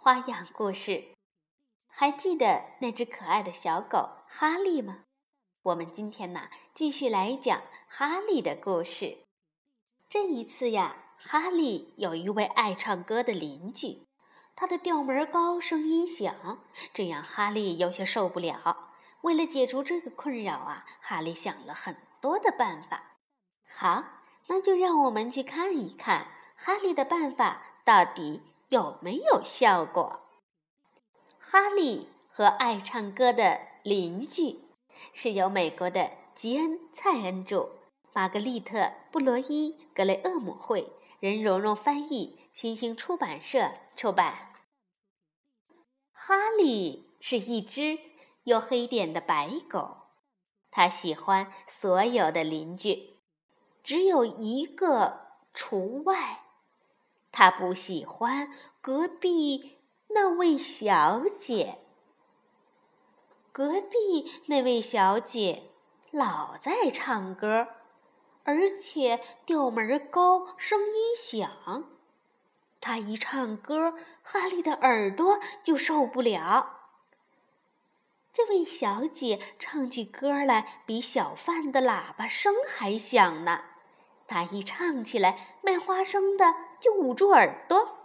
花样故事，还记得那只可爱的小狗哈利吗？我们今天呢，继续来讲哈利的故事。这一次呀，哈利有一位爱唱歌的邻居，他的调门高，声音响，这让哈利有些受不了。为了解除这个困扰啊，哈利想了很多的办法。好，那就让我们去看一看哈利的办法到底。有没有效果？哈利和爱唱歌的邻居是由美国的吉恩·蔡恩著，玛格丽特·布罗伊·格雷厄姆绘，任蓉蓉翻译，新星出版社出版。哈利是一只有黑点的白狗，它喜欢所有的邻居，只有一个除外。他不喜欢隔壁那位小姐。隔壁那位小姐老在唱歌，而且调门高，声音响。她一唱歌，哈利的耳朵就受不了。这位小姐唱起歌来，比小贩的喇叭声还响呢。她一唱起来，卖花生的就捂住耳朵。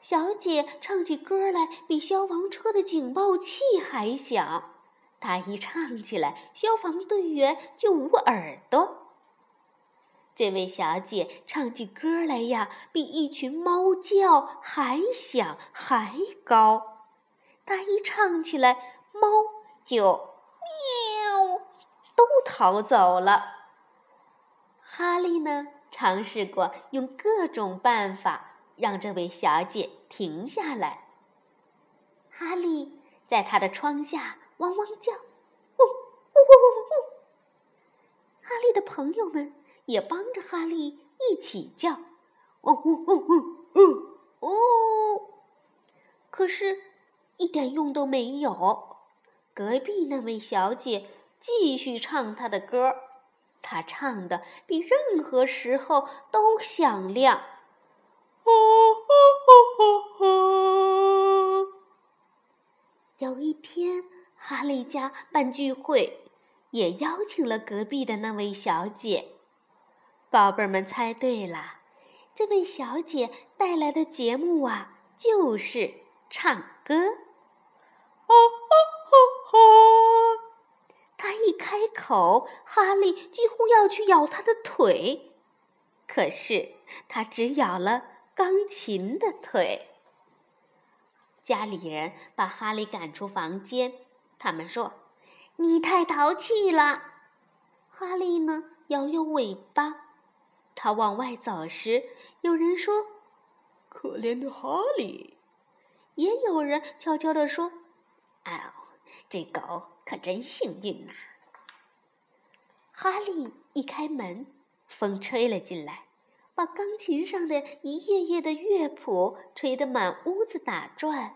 小姐唱起歌来，比消防车的警报器还响。她一唱起来，消防队员就捂耳朵。这位小姐唱起歌来呀，比一群猫叫还响还高。她一唱起来，猫就喵，都逃走了。哈利呢，尝试过用各种办法让这位小姐停下来。哈利在他的窗下汪汪叫，呜呜呜呜呜。哈利的朋友们也帮着哈利一起叫，呜呜呜呜呜呜。可是，一点用都没有。隔壁那位小姐继续唱她的歌。他唱的比任何时候都响亮。有一天，哈利家办聚会，也邀请了隔壁的那位小姐。宝贝儿们猜对了，这位小姐带来的节目啊，就是唱歌。他一开口，哈利几乎要去咬他的腿，可是他只咬了钢琴的腿。家里人把哈利赶出房间，他们说：“你太淘气了。”哈利呢，摇摇尾巴。他往外走时，有人说：“可怜的哈利。”也有人悄悄地说：“哎呦，这狗。”可真幸运呐！哈利一开门，风吹了进来，把钢琴上的一页页的乐谱吹得满屋子打转。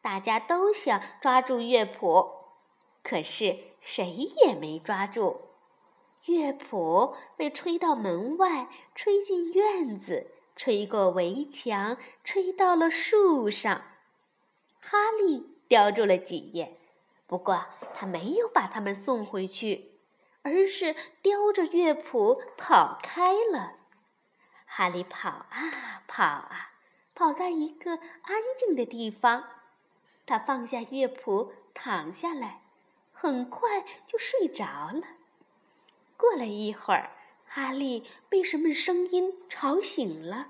大家都想抓住乐谱，可是谁也没抓住。乐谱被吹到门外，吹进院子，吹过围墙，吹到了树上。哈利叼住了几页。不过，他没有把它们送回去，而是叼着乐谱跑开了。哈利跑啊跑啊，跑到一个安静的地方，他放下乐谱，躺下来，很快就睡着了。过了一会儿，哈利被什么声音吵醒了。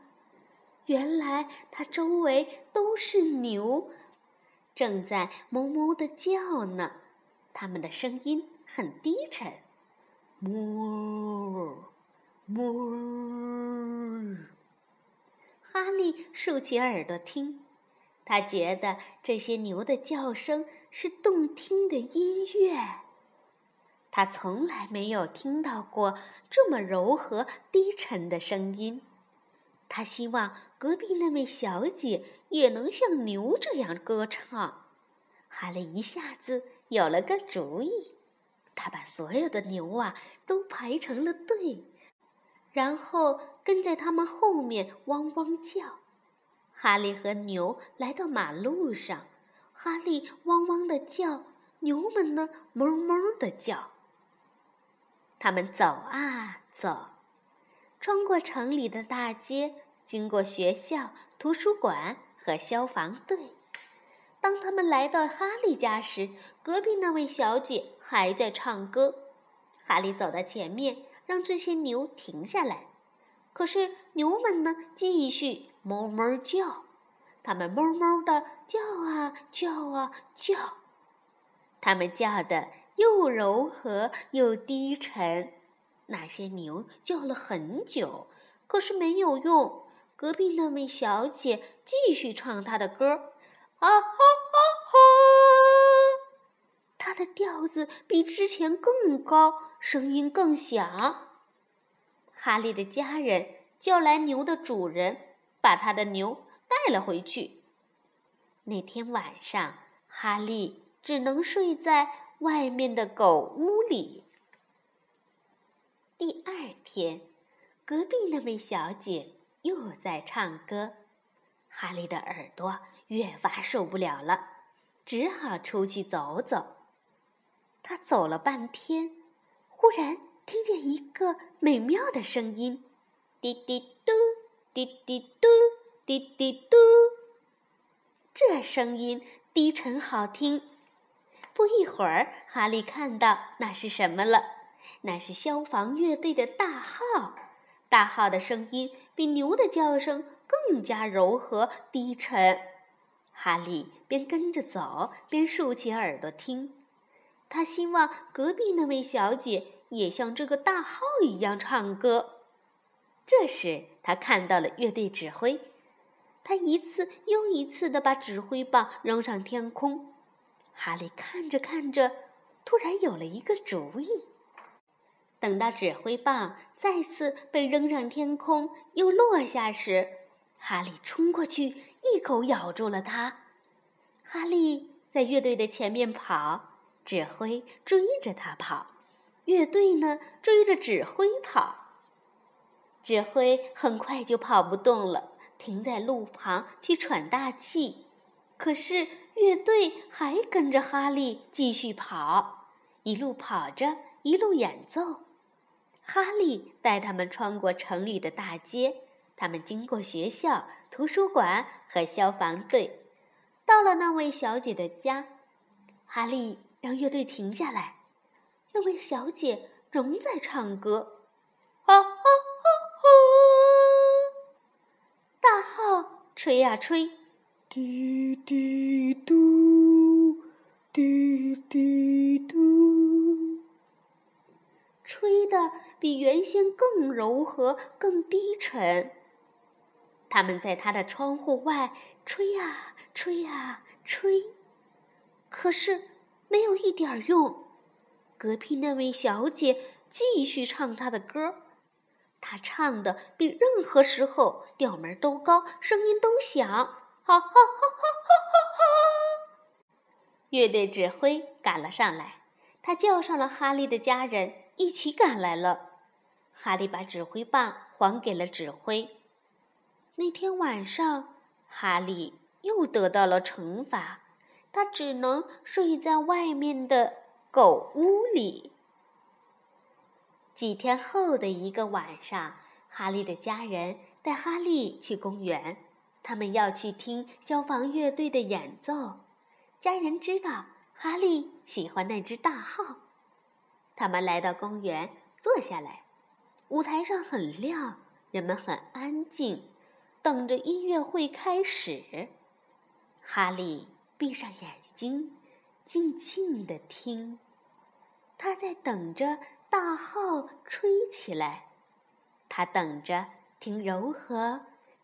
原来，他周围都是牛。正在哞哞的叫呢，它们的声音很低沉，哞哞。哈利竖起耳朵听，他觉得这些牛的叫声是动听的音乐。他从来没有听到过这么柔和低沉的声音。他希望隔壁那位小姐也能像牛这样歌唱。哈利一下子有了个主意，他把所有的牛啊都排成了队，然后跟在他们后面汪汪叫。哈利和牛来到马路上，哈利汪汪的叫，牛们呢哞哞的叫。他们走啊走。穿过城里的大街，经过学校、图书馆和消防队。当他们来到哈利家时，隔壁那位小姐还在唱歌。哈利走到前面，让这些牛停下来。可是牛们呢，继续哞哞叫。它们哞哞的叫啊叫啊叫，它们叫的又柔和又低沉。那些牛叫了很久，可是没有用。隔壁那位小姐继续唱她的歌，啊哈哈哈！她的调子比之前更高，声音更响。哈利的家人叫来牛的主人，把他的牛带了回去。那天晚上，哈利只能睡在外面的狗屋里。第二天，隔壁那位小姐又在唱歌，哈利的耳朵越发受不了了，只好出去走走。他走了半天，忽然听见一个美妙的声音：“滴滴嘟，滴滴嘟，滴滴嘟。”这声音低沉好听。不一会儿，哈利看到那是什么了。那是消防乐队的大号，大号的声音比牛的叫声更加柔和低沉。哈利边跟着走，边竖起耳朵听。他希望隔壁那位小姐也像这个大号一样唱歌。这时，他看到了乐队指挥，他一次又一次地把指挥棒扔上天空。哈利看着看着，突然有了一个主意。等到指挥棒再次被扔上天空，又落下时，哈利冲过去，一口咬住了它。哈利在乐队的前面跑，指挥追着他跑，乐队呢追着指挥跑。指挥很快就跑不动了，停在路旁去喘大气。可是乐队还跟着哈利继续跑，一路跑着，一路演奏。哈利带他们穿过城里的大街，他们经过学校、图书馆和消防队，到了那位小姐的家。哈利让乐队停下来，那位小姐仍在唱歌。啊哈哈哈！大号吹呀吹，滴滴嘟，滴滴嘟，吹的。比原先更柔和、更低沉。他们在他的窗户外吹呀吹呀吹，可是没有一点用。隔壁那位小姐继续唱她的歌，她唱的比任何时候调门都高，声音都响。哈哈哈哈哈哈哈！乐队指挥赶了上来，他叫上了哈利的家人，一起赶来了。哈利把指挥棒还给了指挥。那天晚上，哈利又得到了惩罚，他只能睡在外面的狗屋里。几天后的一个晚上，哈利的家人带哈利去公园，他们要去听消防乐队的演奏。家人知道哈利喜欢那只大号，他们来到公园，坐下来。舞台上很亮，人们很安静，等着音乐会开始。哈利闭上眼睛，静静地听。他在等着大号吹起来，他等着听柔和、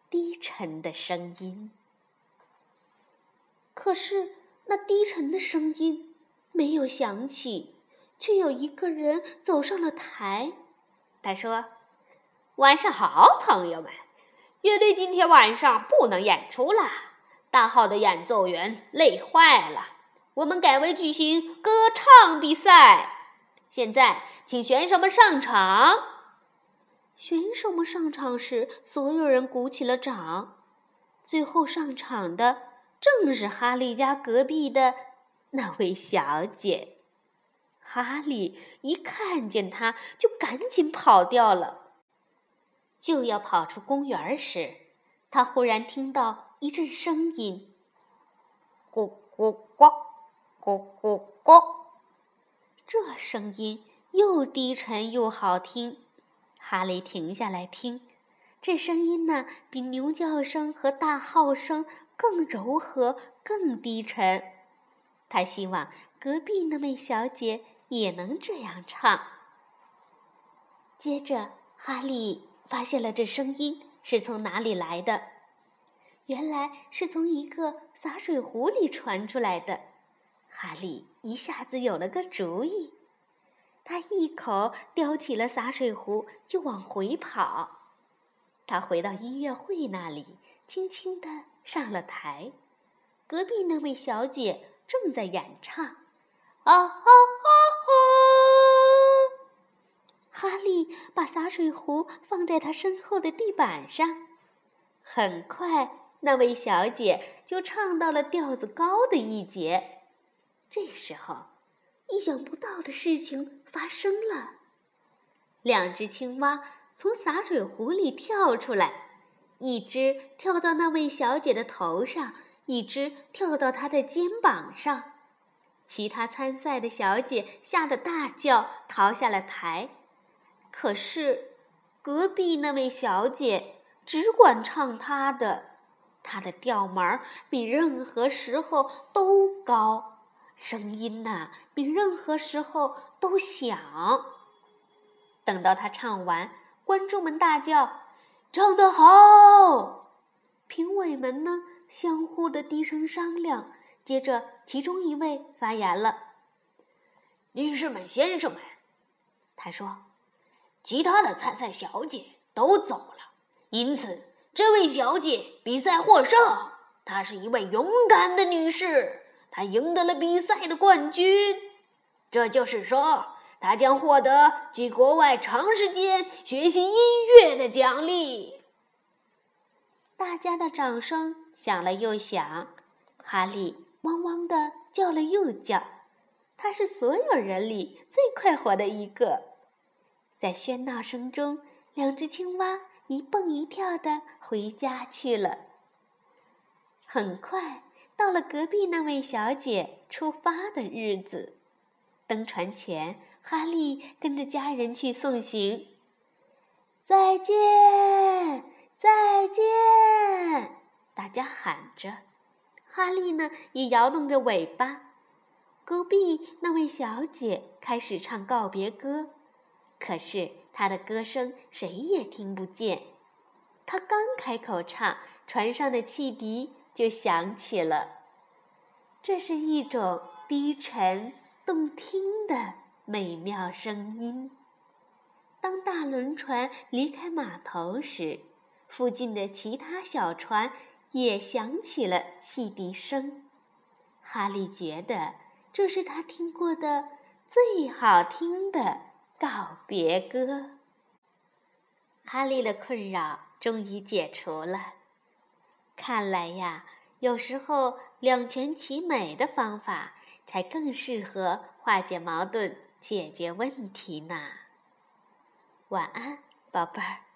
低沉的声音。可是那低沉的声音没有响起，却有一个人走上了台。他说：“晚上好，朋友们，乐队今天晚上不能演出了，大号的演奏员累坏了，我们改为举行歌唱比赛。现在，请选手们上场。”选手们上场时，所有人鼓起了掌。最后上场的。正是哈利家隔壁的那位小姐。哈利一看见她，就赶紧跑掉了。就要跑出公园时，他忽然听到一阵声音：“咕咕呱，咕咕呱。”这声音又低沉又好听。哈利停下来听，这声音呢，比牛叫声和大号声。更柔和，更低沉。他希望隔壁那位小姐也能这样唱。接着，哈利发现了这声音是从哪里来的。原来是从一个洒水壶里传出来的。哈利一下子有了个主意，他一口叼起了洒水壶，就往回跑。他回到音乐会那里，轻轻地。上了台，隔壁那位小姐正在演唱。啊啊啊啊！哈利把洒水壶放在他身后的地板上。很快，那位小姐就唱到了调子高的一节。这时候，意想不到的事情发生了：两只青蛙从洒水壶里跳出来。一只跳到那位小姐的头上，一只跳到她的肩膀上。其他参赛的小姐吓得大叫，逃下了台。可是，隔壁那位小姐只管唱她的，她的调门儿比任何时候都高，声音呐比任何时候都响。等到她唱完，观众们大叫。唱得好！评委们呢，相互的低声商量。接着，其中一位发言了：“女士们、先生们，他说，其他的参赛小姐都走了，因此这位小姐比赛获胜。她是一位勇敢的女士，她赢得了比赛的冠军。这就是说。”他将获得去国外长时间学习音乐的奖励。大家的掌声响了又响，哈利汪汪的叫了又叫，他是所有人里最快活的一个。在喧闹声中，两只青蛙一蹦一跳的回家去了。很快到了隔壁那位小姐出发的日子，登船前。哈利跟着家人去送行。再见，再见！大家喊着。哈利呢，也摇动着尾巴。隔壁那位小姐开始唱告别歌，可是他的歌声谁也听不见。他刚开口唱，船上的汽笛就响起了。这是一种低沉动听的。美妙声音。当大轮船离开码头时，附近的其他小船也响起了汽笛声。哈利觉得这是他听过的最好听的告别歌。哈利的困扰终于解除了。看来呀，有时候两全其美的方法才更适合化解矛盾。解决问题呢？晚安，宝贝儿。